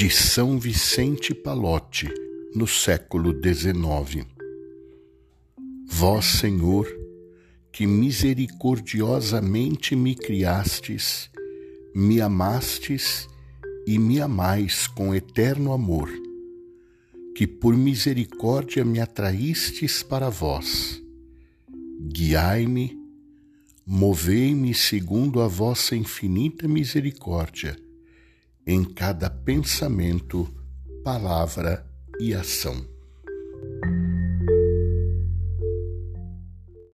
de São Vicente Palotti, no século XIX. Vós, Senhor, que misericordiosamente me criastes, me amastes e me amais com eterno amor, que por misericórdia me atraístes para vós. Guiai-me, movei-me segundo a vossa infinita misericórdia em cada pensamento, palavra e ação.